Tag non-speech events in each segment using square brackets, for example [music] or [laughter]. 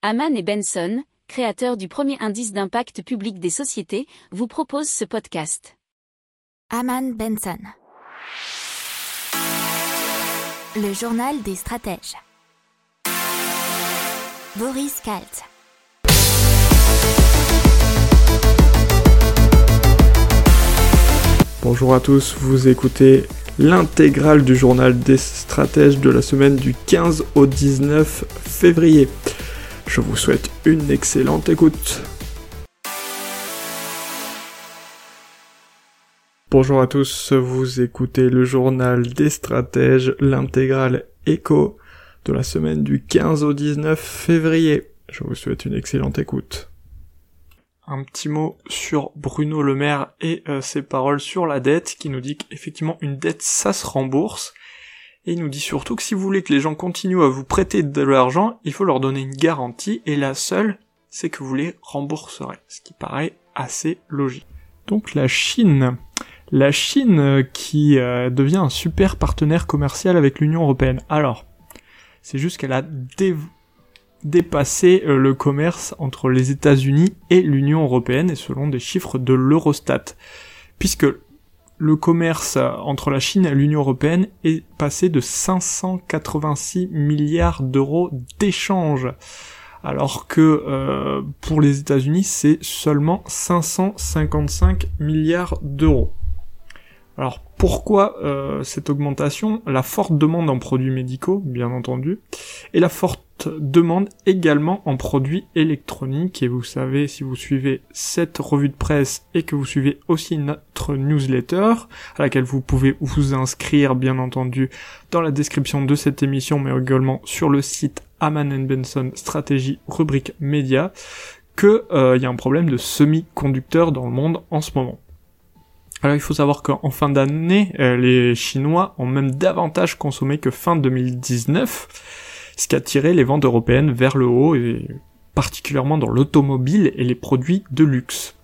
Haman et Benson, créateurs du premier indice d'impact public des sociétés, vous proposent ce podcast. Haman Benson. Le journal des stratèges. Boris Kalt. Bonjour à tous, vous écoutez l'intégrale du journal des stratèges de la semaine du 15 au 19 février. Je vous souhaite une excellente écoute. Bonjour à tous, vous écoutez le journal des stratèges, l'intégrale écho de la semaine du 15 au 19 février. Je vous souhaite une excellente écoute. Un petit mot sur Bruno Le Maire et euh, ses paroles sur la dette qui nous dit qu'effectivement une dette ça se rembourse et il nous dit surtout que si vous voulez que les gens continuent à vous prêter de l'argent, il faut leur donner une garantie, et la seule, c'est que vous les rembourserez. Ce qui paraît assez logique. Donc la Chine. La Chine euh, qui euh, devient un super partenaire commercial avec l'Union Européenne. Alors, c'est juste qu'elle a dépassé euh, le commerce entre les États-Unis et l'Union Européenne, et selon des chiffres de l'Eurostat. Puisque le commerce entre la Chine et l'Union européenne est passé de 586 milliards d'euros d'échanges, alors que euh, pour les États-Unis c'est seulement 555 milliards d'euros. Alors pourquoi euh, cette augmentation La forte demande en produits médicaux, bien entendu, et la forte demande également en produits électroniques. Et vous savez, si vous suivez cette revue de presse et que vous suivez aussi notre newsletter, à laquelle vous pouvez vous inscrire, bien entendu, dans la description de cette émission, mais également sur le site Aman Benson Stratégie rubrique média, que euh, il y a un problème de semi-conducteurs dans le monde en ce moment. Alors il faut savoir qu'en fin d'année, euh, les Chinois ont même davantage consommé que fin 2019, ce qui a tiré les ventes européennes vers le haut, et particulièrement dans l'automobile et les produits de luxe.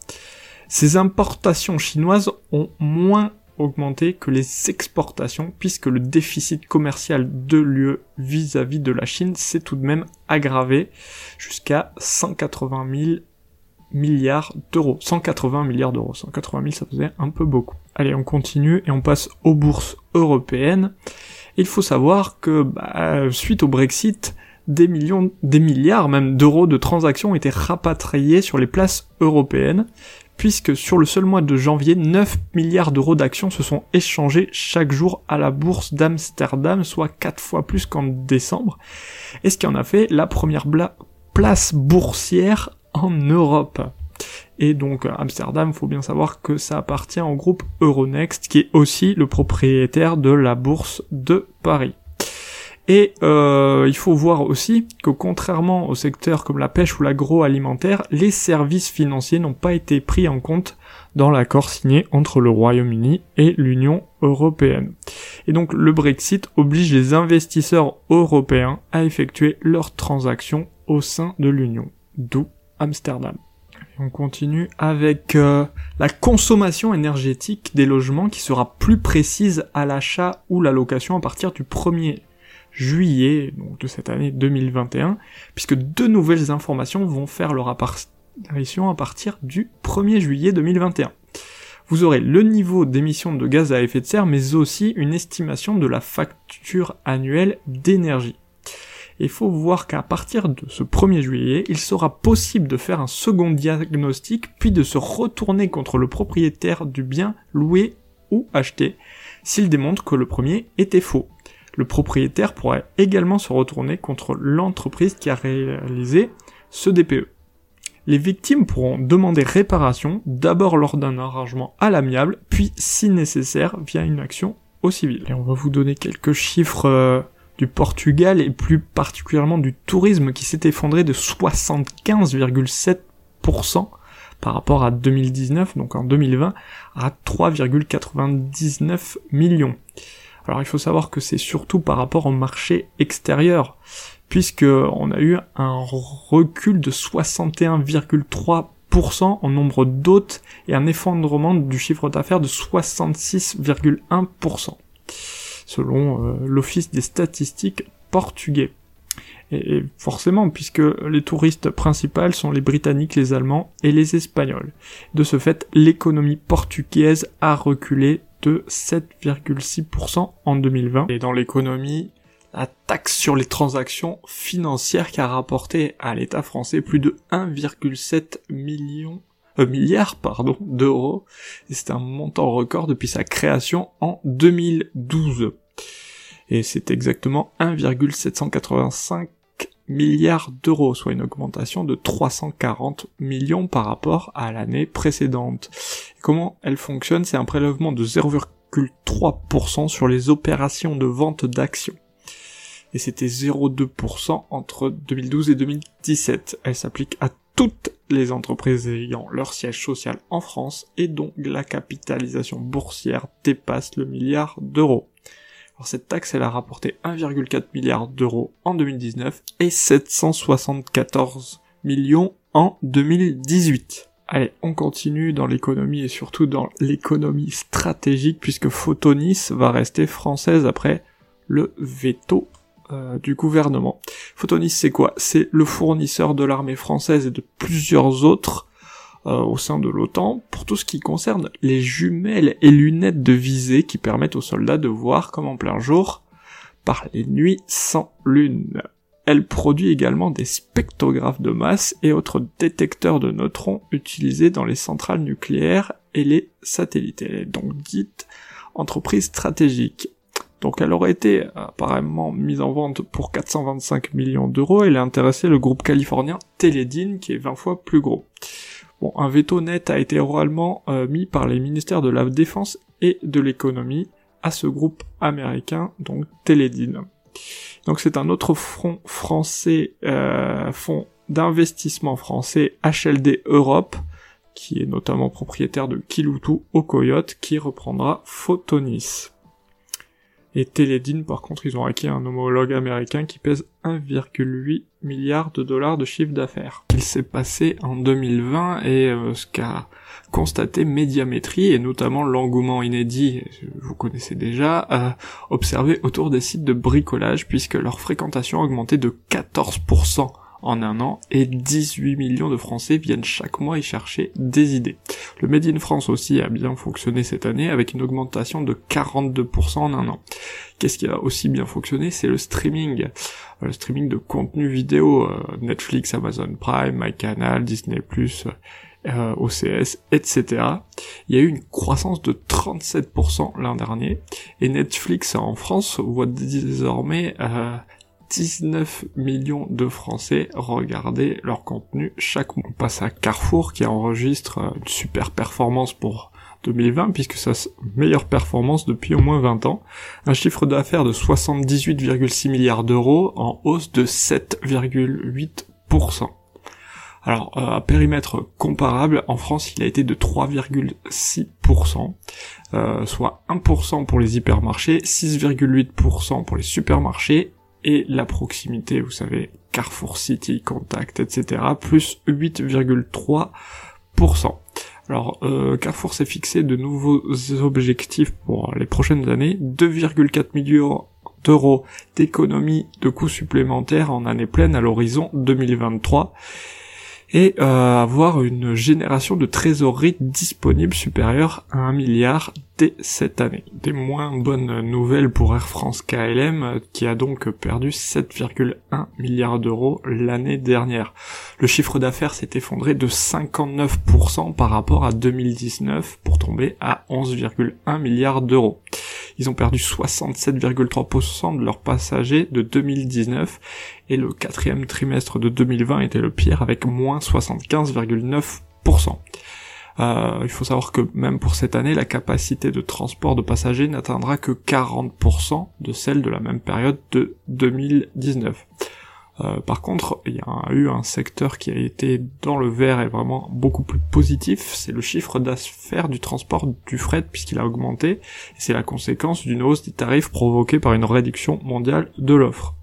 Ces importations chinoises ont moins augmenté que les exportations, puisque le déficit commercial de l'UE vis-à-vis de la Chine s'est tout de même aggravé jusqu'à 180 000 milliards d'euros. 180 milliards d'euros. 180 000, ça faisait un peu beaucoup. Allez, on continue et on passe aux bourses européennes. Il faut savoir que bah, suite au Brexit, des millions, des milliards même d'euros de transactions ont été rapatriés sur les places européennes, puisque sur le seul mois de janvier, 9 milliards d'euros d'actions se sont échangés chaque jour à la bourse d'Amsterdam, soit 4 fois plus qu'en décembre, et ce qui en a fait la première place boursière en Europe. Et donc Amsterdam, faut bien savoir que ça appartient au groupe Euronext, qui est aussi le propriétaire de la bourse de Paris. Et euh, il faut voir aussi que contrairement aux secteurs comme la pêche ou l'agroalimentaire, les services financiers n'ont pas été pris en compte dans l'accord signé entre le Royaume-Uni et l'Union européenne. Et donc le Brexit oblige les investisseurs européens à effectuer leurs transactions au sein de l'Union, d'où Amsterdam. on continue avec euh, la consommation énergétique des logements qui sera plus précise à l'achat ou la location à partir du 1er juillet de cette année 2021, puisque deux nouvelles informations vont faire leur apparition à partir du 1er juillet 2021. Vous aurez le niveau d'émission de gaz à effet de serre, mais aussi une estimation de la facture annuelle d'énergie il faut voir qu'à partir de ce 1er juillet, il sera possible de faire un second diagnostic, puis de se retourner contre le propriétaire du bien loué ou acheté, s'il démontre que le premier était faux. Le propriétaire pourrait également se retourner contre l'entreprise qui a réalisé ce DPE. Les victimes pourront demander réparation, d'abord lors d'un arrangement à l'amiable, puis si nécessaire via une action au civil. Et on va vous donner quelques chiffres euh, du Portugal et plus particulièrement du tourisme qui s'est effondré de 75,7% par rapport à 2019, donc en 2020, à 3,99 millions. Alors il faut savoir que c'est surtout par rapport au marché extérieur, puisque on a eu un recul de 61,3% en nombre d'hôtes et un effondrement du chiffre d'affaires de 66,1% selon euh, l'Office des statistiques portugais. Et forcément, puisque les touristes principaux sont les Britanniques, les Allemands et les Espagnols. De ce fait, l'économie portugaise a reculé de 7,6% en 2020. Et dans l'économie, la taxe sur les transactions financières qui a rapporté à l'État français plus de 1,7 million euh, milliards pardon d'euros et c'est un montant record depuis sa création en 2012 et c'est exactement 1,785 milliards d'euros, soit une augmentation de 340 millions par rapport à l'année précédente. comment elle fonctionne C'est un prélèvement de 0,3% sur les opérations de vente d'actions. Et c'était 0,2% entre 2012 et 2017. Elle s'applique à toutes les entreprises ayant leur siège social en France et dont la capitalisation boursière dépasse le milliard d'euros. Alors cette taxe, elle a rapporté 1,4 milliard d'euros en 2019 et 774 millions en 2018. Allez, on continue dans l'économie et surtout dans l'économie stratégique puisque Photonis va rester française après le veto euh, du gouvernement. Photonis c'est quoi? C'est le fournisseur de l'armée française et de plusieurs autres euh, au sein de l'OTAN pour tout ce qui concerne les jumelles et lunettes de visée qui permettent aux soldats de voir comme en plein jour par les nuits sans lune. Elle produit également des spectrographes de masse et autres détecteurs de neutrons utilisés dans les centrales nucléaires et les satellites. Elle est donc dite entreprise stratégique. Donc elle aurait été apparemment mise en vente pour 425 millions d'euros elle a intéressé le groupe californien Teledyne qui est 20 fois plus gros. Bon, un veto net a été oralement euh, mis par les ministères de la Défense et de l'économie à ce groupe américain, donc Teledyne. Donc c'est un autre front français, euh, fonds d'investissement français HLD Europe, qui est notamment propriétaire de Kiloutou au Coyote, qui reprendra Photonis. Et Teledyne, par contre, ils ont acquis un homologue américain qui pèse 1,8 milliard de dollars de chiffre d'affaires. Il s'est passé en 2020 et euh, ce qu'a constaté Médiamétrie et notamment l'engouement inédit, vous connaissez déjà, observé autour des sites de bricolage puisque leur fréquentation a augmenté de 14% en un an et 18 millions de Français viennent chaque mois y chercher des idées. Le Made in France aussi a bien fonctionné cette année avec une augmentation de 42% en un an. Qu'est-ce qui a aussi bien fonctionné? C'est le streaming. Le streaming de contenu vidéo, euh, Netflix, Amazon Prime, MyCanal, Disney+, euh, OCS, etc. Il y a eu une croissance de 37% l'an dernier et Netflix en France voit désormais euh, 19 millions de Français regarder leur contenu chaque mois. On passe à Carrefour qui enregistre une super performance pour 2020 puisque sa meilleure performance depuis au moins 20 ans. Un chiffre d'affaires de 78,6 milliards d'euros en hausse de 7,8%. Alors, euh, à périmètre comparable, en France, il a été de 3,6%, euh, soit 1% pour les hypermarchés, 6,8% pour les supermarchés et la proximité, vous savez, Carrefour City, Contact, etc., plus 8,3%. Alors, euh, Carrefour s'est fixé de nouveaux objectifs pour les prochaines années, 2,4 millions d'euros d'économie de coûts supplémentaires en année pleine à l'horizon 2023 et euh, avoir une génération de trésorerie disponible supérieure à 1 milliard dès cette année. Des moins bonnes nouvelles pour Air France KLM qui a donc perdu 7,1 milliards d'euros l'année dernière. Le chiffre d'affaires s'est effondré de 59% par rapport à 2019 pour tomber à 11,1 milliards d'euros. Ils ont perdu 67,3% de leurs passagers de 2019 et le quatrième trimestre de 2020 était le pire avec moins 75,9%. Euh, il faut savoir que même pour cette année, la capacité de transport de passagers n'atteindra que 40% de celle de la même période de 2019. Euh, par contre, il y a eu un secteur qui a été dans le vert et vraiment beaucoup plus positif, c'est le chiffre d'affaires du transport du fret puisqu'il a augmenté, et c'est la conséquence d'une hausse des tarifs provoquée par une réduction mondiale de l'offre.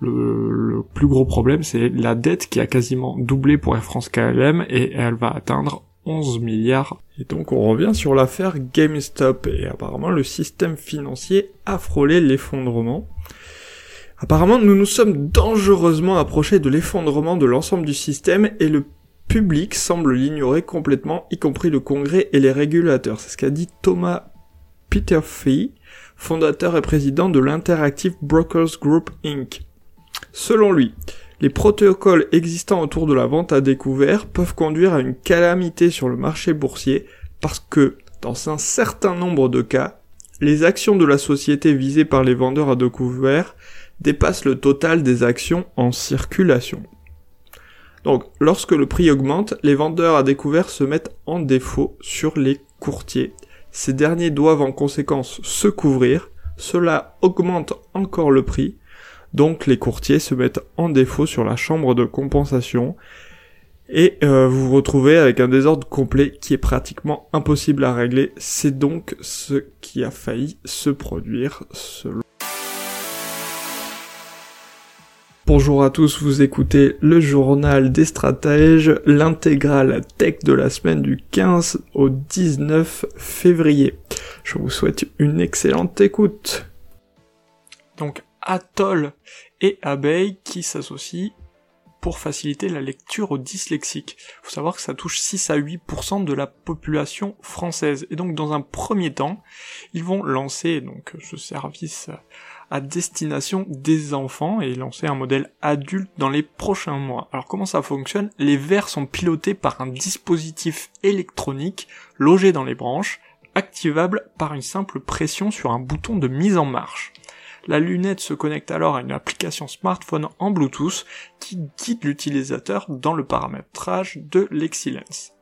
Le, plus gros problème, c'est la dette qui a quasiment doublé pour Air France KLM et elle va atteindre 11 milliards. Et donc on revient sur l'affaire GameStop et apparemment le système financier a frôlé l'effondrement. Apparemment, nous nous sommes dangereusement approchés de l'effondrement de l'ensemble du système et le public semble l'ignorer complètement, y compris le Congrès et les régulateurs. C'est ce qu'a dit Thomas Peterfee, fondateur et président de l'Interactive Brokers Group Inc. Selon lui, les protocoles existants autour de la vente à découvert peuvent conduire à une calamité sur le marché boursier parce que, dans un certain nombre de cas, les actions de la société visée par les vendeurs à découvert dépassent le total des actions en circulation. Donc, lorsque le prix augmente, les vendeurs à découvert se mettent en défaut sur les courtiers. Ces derniers doivent en conséquence se couvrir, cela augmente encore le prix, donc les courtiers se mettent en défaut sur la chambre de compensation, et euh, vous vous retrouvez avec un désordre complet qui est pratiquement impossible à régler. C'est donc ce qui a failli se produire selon Bonjour à tous, vous écoutez le journal des stratèges, l'intégrale tech de la semaine du 15 au 19 février. Je vous souhaite une excellente écoute. Donc Atoll et Abeille qui s'associent pour faciliter la lecture aux dyslexiques. Faut savoir que ça touche 6 à 8% de la population française. Et donc dans un premier temps, ils vont lancer donc ce service à destination des enfants et lancer un modèle adulte dans les prochains mois. Alors comment ça fonctionne? Les verres sont pilotés par un dispositif électronique logé dans les branches, activable par une simple pression sur un bouton de mise en marche. La lunette se connecte alors à une application smartphone en Bluetooth qui guide l'utilisateur dans le paramétrage de l'excellence.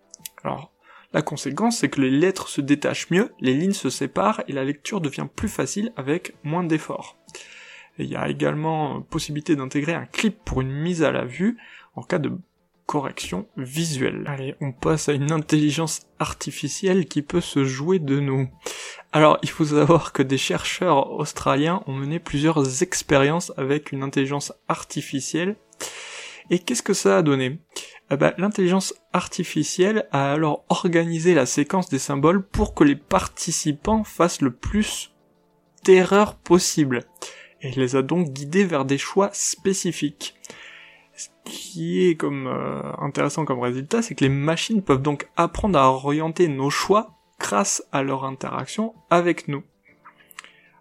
La conséquence, c'est que les lettres se détachent mieux, les lignes se séparent et la lecture devient plus facile avec moins d'efforts. Il y a également possibilité d'intégrer un clip pour une mise à la vue en cas de correction visuelle. Allez, on passe à une intelligence artificielle qui peut se jouer de nous. Alors, il faut savoir que des chercheurs australiens ont mené plusieurs expériences avec une intelligence artificielle. Et qu'est-ce que ça a donné? Eh ben, L'intelligence artificielle a alors organisé la séquence des symboles pour que les participants fassent le plus d'erreurs possible. Et les a donc guidés vers des choix spécifiques. Ce qui est comme euh, intéressant comme résultat, c'est que les machines peuvent donc apprendre à orienter nos choix grâce à leur interaction avec nous.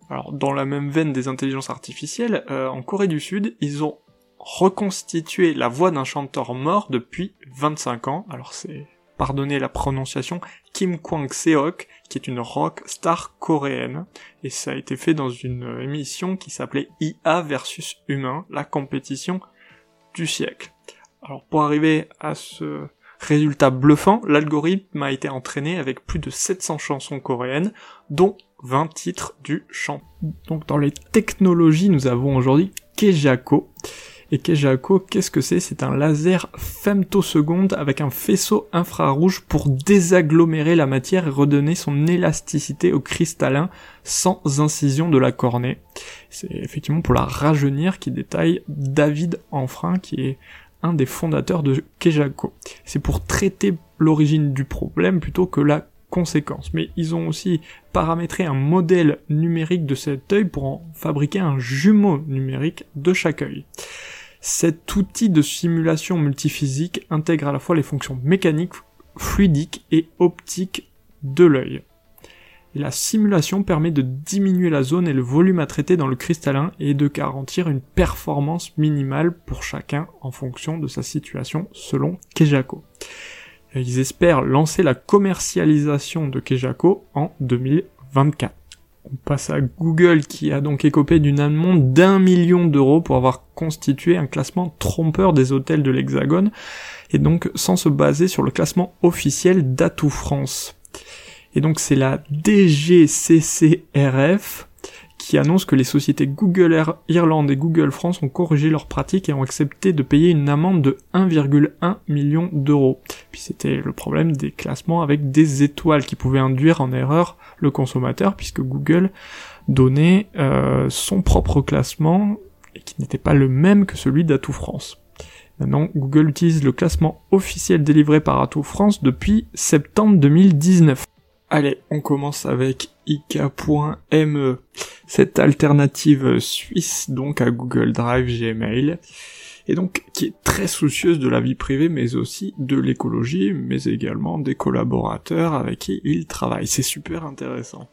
Alors, dans la même veine des intelligences artificielles, euh, en Corée du Sud, ils ont reconstitué la voix d'un chanteur mort depuis 25 ans. Alors c'est, pardonnez la prononciation, Kim Kwang-seok, qui est une rock star coréenne. Et ça a été fait dans une émission qui s'appelait IA versus Humain, la compétition du siècle. Alors pour arriver à ce résultat bluffant, l'algorithme a été entraîné avec plus de 700 chansons coréennes, dont 20 titres du chant. Donc dans les technologies, nous avons aujourd'hui Kejako, et Kejako, qu'est-ce que c'est? C'est un laser femtoseconde avec un faisceau infrarouge pour désagglomérer la matière et redonner son élasticité au cristallin sans incision de la cornée. C'est effectivement pour la rajeunir qui détaille David Enfrein qui est un des fondateurs de Kejako. C'est pour traiter l'origine du problème plutôt que la conséquence. Mais ils ont aussi paramétré un modèle numérique de cet œil pour en fabriquer un jumeau numérique de chaque œil. Cet outil de simulation multiphysique intègre à la fois les fonctions mécaniques, fluidiques et optiques de l'œil. la simulation permet de diminuer la zone et le volume à traiter dans le cristallin et de garantir une performance minimale pour chacun en fonction de sa situation selon Kejako. Ils espèrent lancer la commercialisation de Kejako en 2024. On passe à Google qui a donc écopé d'une amende d'un million d'euros pour avoir constitué un classement trompeur des hôtels de l'Hexagone et donc sans se baser sur le classement officiel d'Atout France. Et donc c'est la DGCCRF qui annonce que les sociétés Google Irlande et Google France ont corrigé leurs pratiques et ont accepté de payer une amende de 1,1 million d'euros. Puis c'était le problème des classements avec des étoiles qui pouvaient induire en erreur le consommateur puisque Google donnait euh, son propre classement et qui n'était pas le même que celui d'Atout France. Maintenant, Google utilise le classement officiel délivré par Atout France depuis septembre 2019. Allez, on commence avec IK.me, cette alternative suisse donc à Google Drive Gmail, et donc qui est très soucieuse de la vie privée, mais aussi de l'écologie, mais également des collaborateurs avec qui il travaille. C'est super intéressant.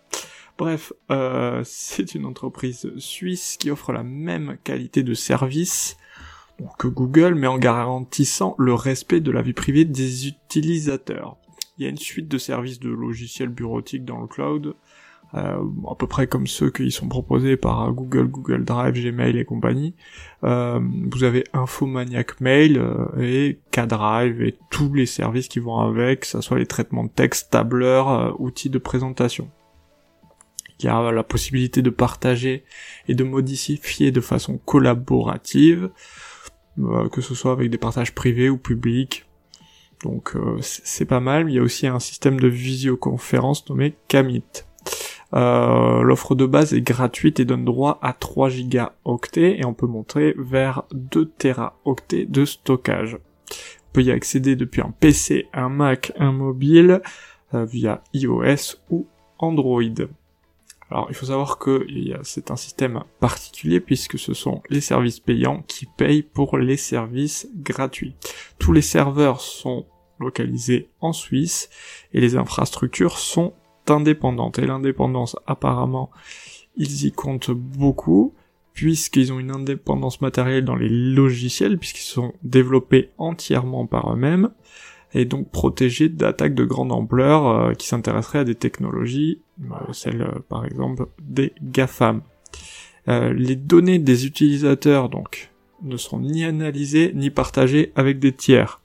Bref, euh, c'est une entreprise suisse qui offre la même qualité de service que Google, mais en garantissant le respect de la vie privée des utilisateurs. Il y a une suite de services de logiciels bureautiques dans le cloud, euh, à peu près comme ceux qui sont proposés par Google, Google Drive, Gmail et compagnie. Euh, vous avez Infomaniac Mail euh, et K-Drive et tous les services qui vont avec, que ce soit les traitements de texte, tableurs, outils de présentation. Il y a la possibilité de partager et de modifier de façon collaborative, que ce soit avec des partages privés ou publics, donc euh, c'est pas mal. Il y a aussi un système de visioconférence nommé Camit. Euh, l'offre de base est gratuite et donne droit à 3 gigaoctets et on peut monter vers 2 teraoctets de stockage. On peut y accéder depuis un PC, un Mac, un mobile, euh, via iOS ou Android. Alors il faut savoir que c'est un système particulier puisque ce sont les services payants qui payent pour les services gratuits. Tous les serveurs sont localisés en Suisse et les infrastructures sont indépendantes. Et l'indépendance, apparemment, ils y comptent beaucoup puisqu'ils ont une indépendance matérielle dans les logiciels, puisqu'ils sont développés entièrement par eux-mêmes, et donc protégés d'attaques de grande ampleur euh, qui s'intéresseraient à des technologies, euh, celles euh, par exemple des GAFAM. les données des utilisateurs donc ne sont ni analysées ni partagées avec des tiers.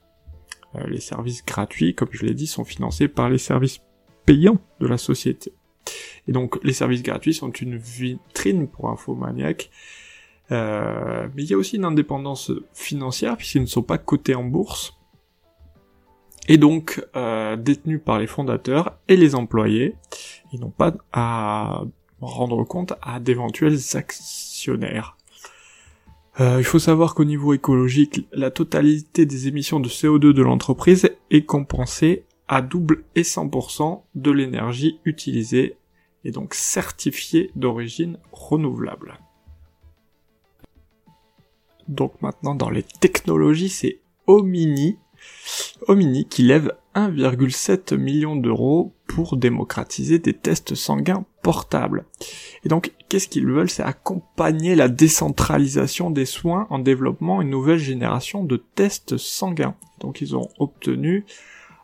Euh, les services gratuits, comme je l'ai dit, sont financés par les services payants de la société. Et donc les services gratuits sont une vitrine pour Infomaniac. Euh, mais il y a aussi une indépendance financière puisqu'ils ne sont pas cotés en bourse et donc euh, détenus par les fondateurs et les employés. Ils n'ont pas à rendre compte à d'éventuels actionnaires. Euh, il faut savoir qu'au niveau écologique, la totalité des émissions de CO2 de l'entreprise est compensée à double et 100% de l'énergie utilisée et donc certifiée d'origine renouvelable. Donc maintenant dans les technologies, c'est Omini, Omini qui lève 1,7 million d'euros pour démocratiser des tests sanguins portables. Et donc, qu'est-ce qu'ils veulent? C'est accompagner la décentralisation des soins en développant une nouvelle génération de tests sanguins. Donc, ils ont obtenu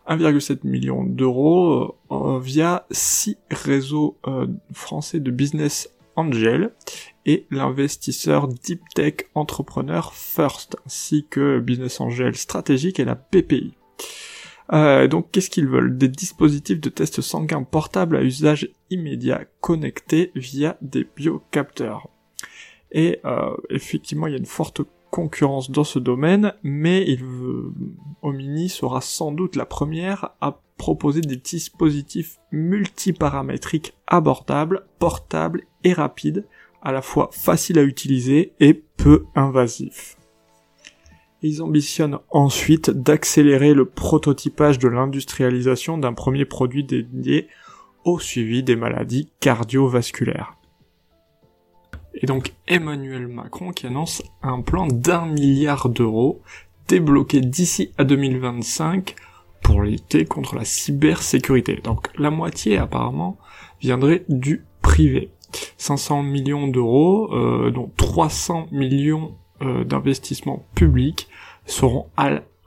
1,7 million d'euros euh, via six réseaux euh, français de business angel et l'investisseur Deep Tech Entrepreneur First, ainsi que Business Angel Stratégique et la PPI. Euh, donc qu'est-ce qu'ils veulent? Des dispositifs de test sanguin portables à usage immédiat connectés via des biocapteurs. Et euh, effectivement, il y a une forte concurrence dans ce domaine, mais il. Omini sera sans doute la première à proposer des dispositifs multiparamétriques abordables, portables et rapides, à la fois faciles à utiliser et peu invasifs. Ils ambitionnent ensuite d'accélérer le prototypage de l'industrialisation d'un premier produit dédié au suivi des maladies cardiovasculaires. Et donc Emmanuel Macron qui annonce un plan d'un milliard d'euros débloqué d'ici à 2025 pour lutter contre la cybersécurité. Donc la moitié apparemment viendrait du privé. 500 millions d'euros, euh, dont 300 millions euh, d'investissements publics seront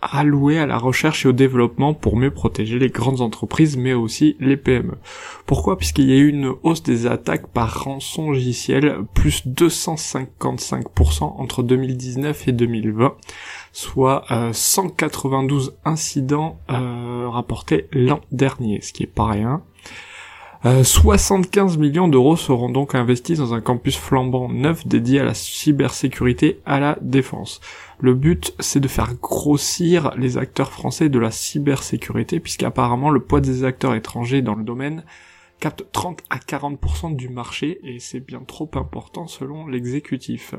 alloués à la recherche et au développement pour mieux protéger les grandes entreprises mais aussi les PME. Pourquoi? Puisqu'il y a eu une hausse des attaques par rançon logiciel plus 255% entre 2019 et 2020, soit 192 euh, incidents euh, rapportés l'an dernier, ce qui est pas rien. 75 euh, millions d'euros seront donc investis dans un campus flambant neuf dédié à la cybersécurité à la défense. Le but, c'est de faire grossir les acteurs français de la cybersécurité, puisqu'apparemment le poids des acteurs étrangers dans le domaine capte 30 à 40% du marché, et c'est bien trop important selon l'exécutif.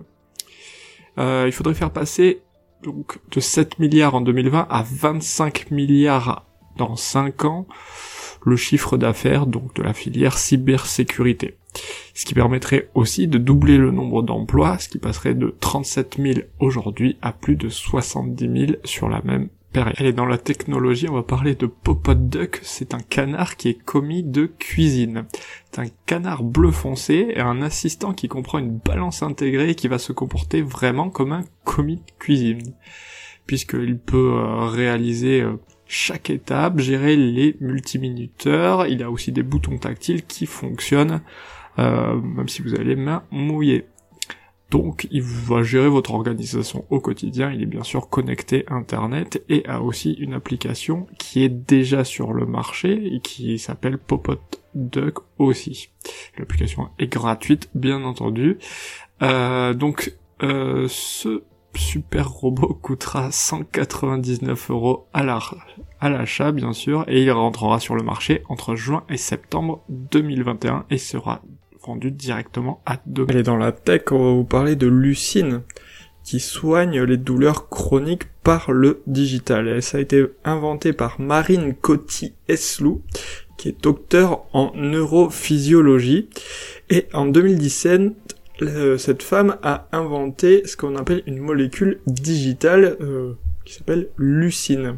Euh, il faudrait faire passer donc de 7 milliards en 2020 à 25 milliards dans 5 ans le chiffre d'affaires donc de la filière cybersécurité. Ce qui permettrait aussi de doubler le nombre d'emplois, ce qui passerait de 37 000 aujourd'hui à plus de 70 000 sur la même période. Allez, dans la technologie, on va parler de Popot Duck. C'est un canard qui est commis de cuisine. C'est un canard bleu foncé et un assistant qui comprend une balance intégrée et qui va se comporter vraiment comme un commis de cuisine. Puisqu'il peut euh, réaliser euh, chaque étape, gérer les multiminuteurs, il a aussi des boutons tactiles qui fonctionnent, euh, même si vous avez les mains mouillées. Donc il va gérer votre organisation au quotidien, il est bien sûr connecté Internet et a aussi une application qui est déjà sur le marché et qui s'appelle Popot Duck aussi. L'application est gratuite bien entendu. Euh, donc euh, ce super robot coûtera 199 euros à l'achat bien sûr et il rentrera sur le marché entre juin et septembre 2021 et sera vendu directement à deux. Et dans la tech, on va vous parler de Lucine qui soigne les douleurs chroniques par le digital. Ça a été inventé par Marine Coty-Eslou, qui est docteur en neurophysiologie. Et en 2017, cette femme a inventé ce qu'on appelle une molécule digitale euh, qui s'appelle lucine.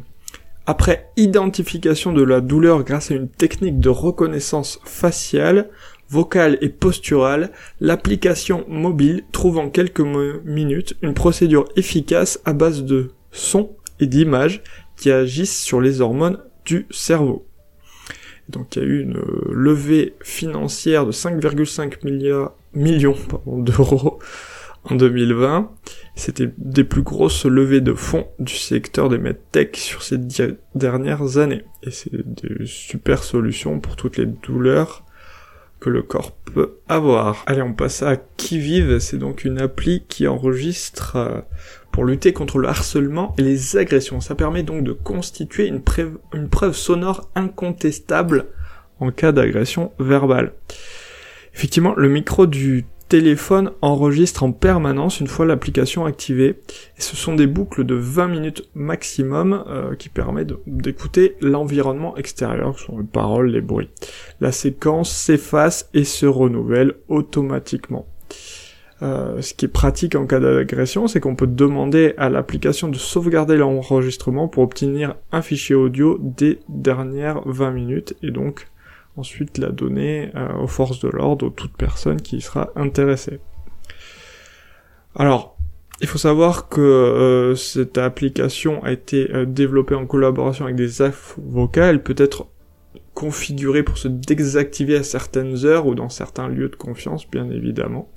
Après identification de la douleur grâce à une technique de reconnaissance faciale, vocale et posturale, l'application mobile trouve en quelques minutes une procédure efficace à base de sons et d'images qui agissent sur les hormones du cerveau. Donc il y a eu une euh, levée financière de 5,5 milliards millions d'euros en 2020. C'était des plus grosses levées de fonds du secteur des medtech sur ces dernières années. Et c'est des super solutions pour toutes les douleurs que le corps peut avoir. Allez, on passe à Qui Vive. C'est donc une appli qui enregistre euh, pour lutter contre le harcèlement et les agressions. Ça permet donc de constituer une, une preuve sonore incontestable en cas d'agression verbale. Effectivement, le micro du téléphone enregistre en permanence une fois l'application activée. Ce sont des boucles de 20 minutes maximum euh, qui permettent d'écouter l'environnement extérieur, ce sont les paroles, les bruits. La séquence s'efface et se renouvelle automatiquement. Euh, ce qui est pratique en cas d'agression, c'est qu'on peut demander à l'application de sauvegarder l'enregistrement pour obtenir un fichier audio des dernières 20 minutes et donc ensuite la donner euh, aux forces de l'ordre, ou toute personne qui y sera intéressée. Alors, il faut savoir que euh, cette application a été euh, développée en collaboration avec des avocats, elle peut être configurée pour se désactiver à certaines heures ou dans certains lieux de confiance, bien évidemment.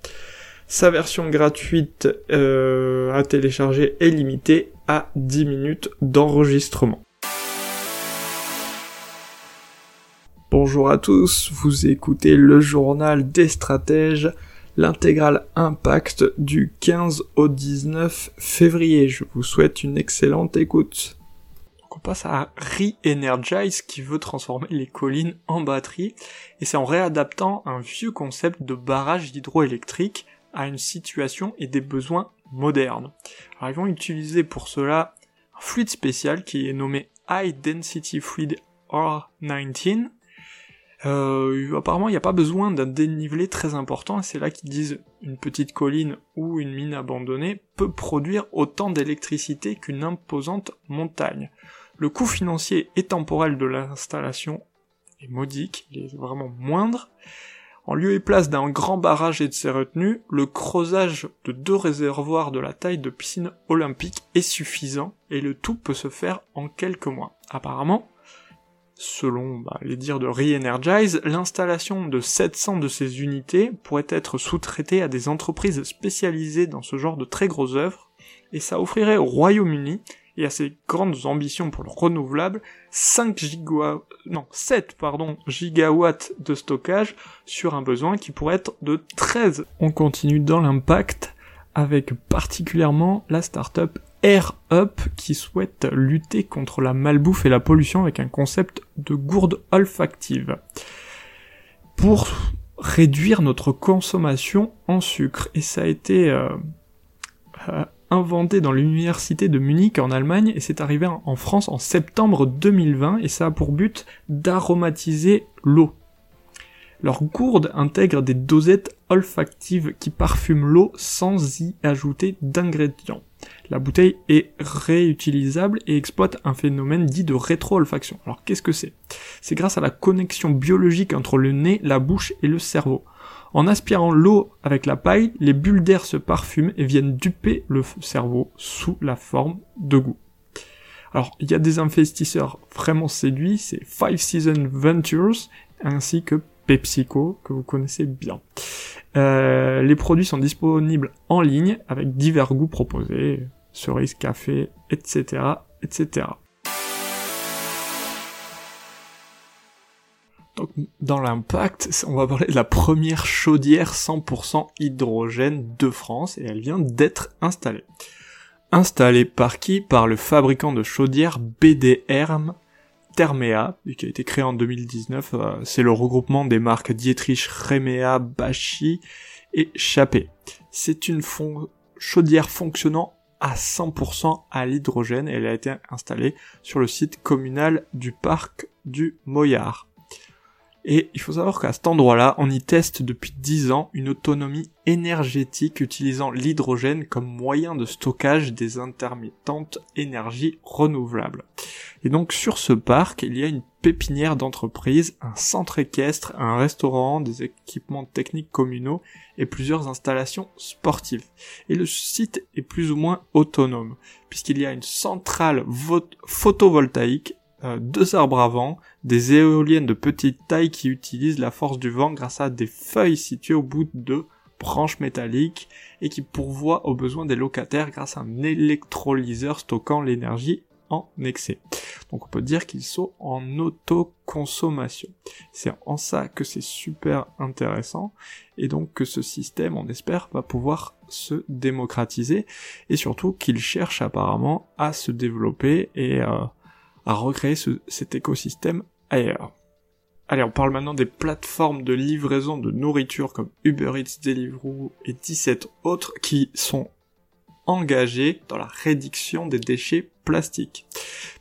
Sa version gratuite à télécharger est limitée à 10 minutes d'enregistrement. Bonjour à tous, vous écoutez le journal des stratèges, l'intégrale Impact du 15 au 19 février. Je vous souhaite une excellente écoute. on passe à Re-Energize qui veut transformer les collines en batterie et c'est en réadaptant un vieux concept de barrage hydroélectrique à une situation et des besoins modernes. Ils vont utiliser pour cela un fluide spécial qui est nommé High Density Fluid R19 euh, apparemment, il n'y a pas besoin d'un dénivelé très important, et c'est là qu'ils disent une petite colline ou une mine abandonnée peut produire autant d'électricité qu'une imposante montagne. Le coût financier et temporel de l'installation est modique, il est vraiment moindre. En lieu et place d'un grand barrage et de ses retenues, le creusage de deux réservoirs de la taille de piscine olympique est suffisant, et le tout peut se faire en quelques mois. Apparemment, Selon bah, les dires de Re-Energize, l'installation de 700 de ces unités pourrait être sous-traitée à des entreprises spécialisées dans ce genre de très grosses œuvres, et ça offrirait au Royaume-Uni et à ses grandes ambitions pour le renouvelable 5 gigawatts, non, 7 pardon, gigawatts de stockage sur un besoin qui pourrait être de 13. On continue dans l'impact avec particulièrement la startup Air Up qui souhaite lutter contre la malbouffe et la pollution avec un concept de gourde olfactive. Pour réduire notre consommation en sucre. Et ça a été euh, euh, inventé dans l'université de Munich en Allemagne et c'est arrivé en France en septembre 2020 et ça a pour but d'aromatiser l'eau. Leur gourde intègre des dosettes olfactives qui parfument l'eau sans y ajouter d'ingrédients. La bouteille est réutilisable et exploite un phénomène dit de rétro-olfaction. Alors qu'est-ce que c'est? C'est grâce à la connexion biologique entre le nez, la bouche et le cerveau. En aspirant l'eau avec la paille, les bulles d'air se parfument et viennent duper le cerveau sous la forme de goût. Alors, il y a des investisseurs vraiment séduits, c'est Five Season Ventures, ainsi que PepsiCo, que vous connaissez bien. Euh, les produits sont disponibles en ligne avec divers goûts proposés, cerise, café, etc., etc. Donc, dans l'impact, on va parler de la première chaudière 100% hydrogène de France et elle vient d'être installée. Installée par qui? Par le fabricant de chaudières BDR Thermea, qui a été créé en 2019. Euh, c'est le regroupement des marques Dietrich, Remea, Bachi et Chappé. C'est une chaudière fonctionnant à 100% à l'hydrogène. Elle a été installée sur le site communal du parc du Moyard. Et il faut savoir qu'à cet endroit-là, on y teste depuis 10 ans une autonomie énergétique utilisant l'hydrogène comme moyen de stockage des intermittentes énergies renouvelables. Et donc sur ce parc, il y a une pépinière d'entreprise, un centre équestre, un restaurant, des équipements techniques communaux et plusieurs installations sportives. Et le site est plus ou moins autonome, puisqu'il y a une centrale photovoltaïque euh, deux arbres à vent, des éoliennes de petite taille qui utilisent la force du vent grâce à des feuilles situées au bout de branches métalliques et qui pourvoient aux besoins des locataires grâce à un électrolyseur stockant l'énergie en excès. Donc on peut dire qu'ils sont en autoconsommation. C'est en ça que c'est super intéressant et donc que ce système, on espère, va pouvoir se démocratiser et surtout qu'il cherche apparemment à se développer et euh, à recréer cet écosystème ailleurs. Allez, on parle maintenant des plateformes de livraison de nourriture comme Uber Eats, Deliveroo et 17 autres qui sont engagés dans la réduction des déchets plastiques.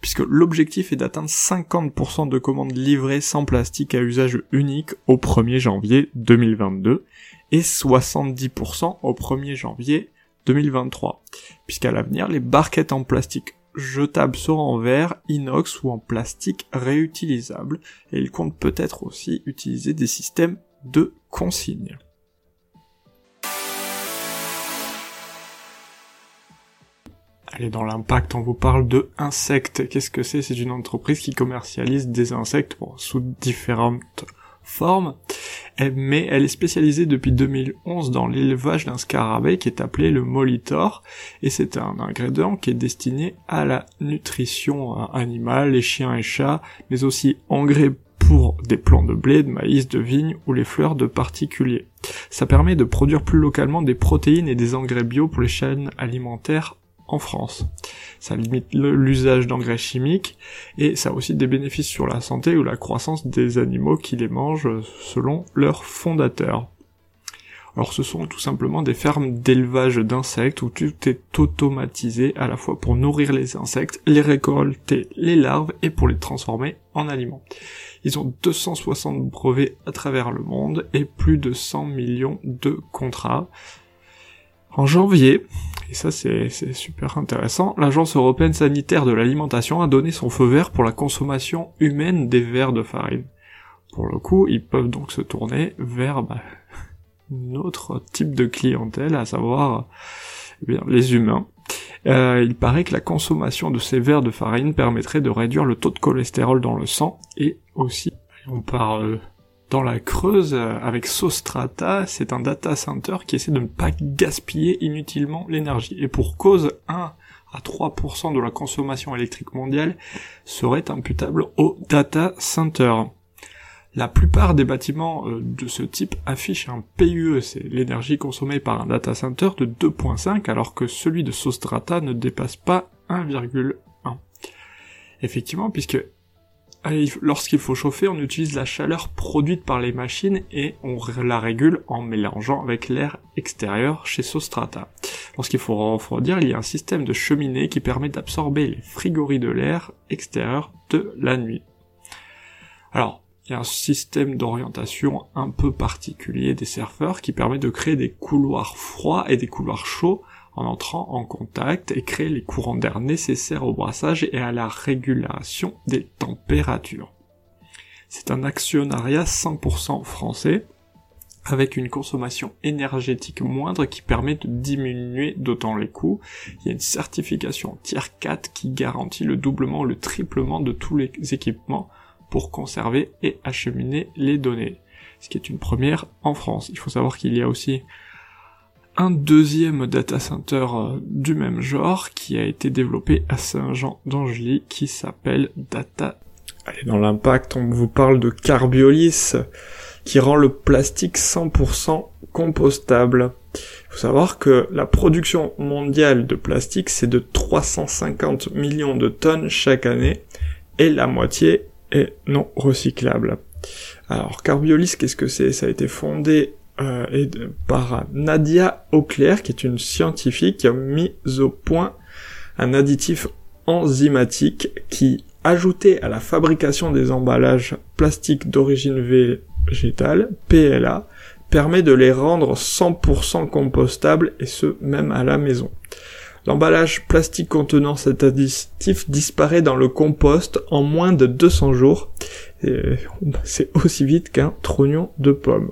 Puisque l'objectif est d'atteindre 50% de commandes livrées sans plastique à usage unique au 1er janvier 2022 et 70% au 1er janvier 2023. Puisqu'à l'avenir, les barquettes en plastique jetable sera en verre, inox ou en plastique réutilisable, et il compte peut-être aussi utiliser des systèmes de consigne. Allez, dans l'impact, on vous parle de insectes. Qu'est-ce que c'est? C'est une entreprise qui commercialise des insectes sous différentes forme, mais elle est spécialisée depuis 2011 dans l'élevage d'un scarabée qui est appelé le molitor, et c'est un ingrédient qui est destiné à la nutrition animale, les chiens et chats, mais aussi engrais pour des plants de blé, de maïs, de vigne ou les fleurs de particuliers. Ça permet de produire plus localement des protéines et des engrais bio pour les chaînes alimentaires France. Ça limite l'usage d'engrais chimiques et ça a aussi des bénéfices sur la santé ou la croissance des animaux qui les mangent selon leurs fondateurs. Alors ce sont tout simplement des fermes d'élevage d'insectes où tout est automatisé à la fois pour nourrir les insectes, les récolter les larves et pour les transformer en aliments. Ils ont 260 brevets à travers le monde et plus de 100 millions de contrats. En janvier, et ça c'est super intéressant, l'Agence européenne sanitaire de l'alimentation a donné son feu vert pour la consommation humaine des verres de farine. Pour le coup, ils peuvent donc se tourner vers bah, [laughs] notre type de clientèle, à savoir eh les humains. Euh, il paraît que la consommation de ces verres de farine permettrait de réduire le taux de cholestérol dans le sang et aussi, on parle dans la Creuse euh, avec Sostrata, c'est un data center qui essaie de ne pas gaspiller inutilement l'énergie. Et pour cause, 1 à 3% de la consommation électrique mondiale serait imputable au data center. La plupart des bâtiments euh, de ce type affichent un PUE, c'est l'énergie consommée par un data center de 2.5, alors que celui de Sostrata ne dépasse pas 1,1. Effectivement, puisque lorsqu'il faut chauffer, on utilise la chaleur produite par les machines et on la régule en mélangeant avec l'air extérieur chez Sostrata. Lorsqu'il faut refroidir, il y a un système de cheminée qui permet d'absorber les frigories de l'air extérieur de la nuit. Alors, il y a un système d'orientation un peu particulier des surfeurs qui permet de créer des couloirs froids et des couloirs chauds en entrant en contact et créer les courants d'air nécessaires au brassage et à la régulation des températures. C'est un actionnariat 100% français avec une consommation énergétique moindre qui permet de diminuer d'autant les coûts. Il y a une certification Tier 4 qui garantit le doublement ou le triplement de tous les équipements pour conserver et acheminer les données. Ce qui est une première en France. Il faut savoir qu'il y a aussi un deuxième data center euh, du même genre qui a été développé à Saint-Jean d'Angely qui s'appelle Data. Allez, dans l'impact, on vous parle de Carbiolis qui rend le plastique 100% compostable. Il faut savoir que la production mondiale de plastique c'est de 350 millions de tonnes chaque année et la moitié est non recyclable. Alors Carbiolis, qu'est-ce que c'est? Ça a été fondé euh, et par Nadia Auclair, qui est une scientifique qui a mis au point un additif enzymatique qui, ajouté à la fabrication des emballages plastiques d'origine végétale, PLA, permet de les rendre 100% compostables et ce même à la maison. L'emballage plastique contenant cet additif disparaît dans le compost en moins de 200 jours. C'est aussi vite qu'un trognon de pomme.